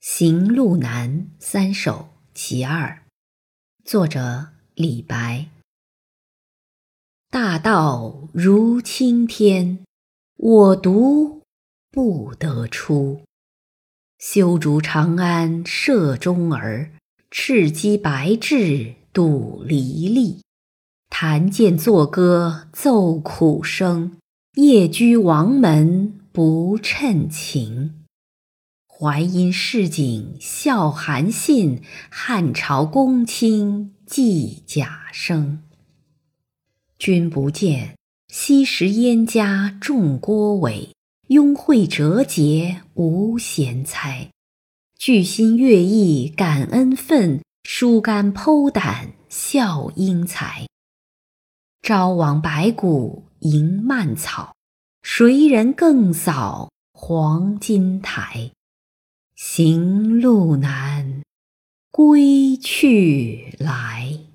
行路难三首其二，作者李白。大道如青天，我独不得出。修竹长安社中儿，赤鸡白雉度离离。弹剑作歌奏苦声，夜居王门不称情。淮阴市井笑韩信，汉朝公卿寄贾生。君不见，昔时燕家重郭伟，拥会折节无贤才。聚心乐毅感恩愤，疏肝剖胆效英才。朝王白骨迎蔓草，谁人更扫黄金台？行路难，归去来。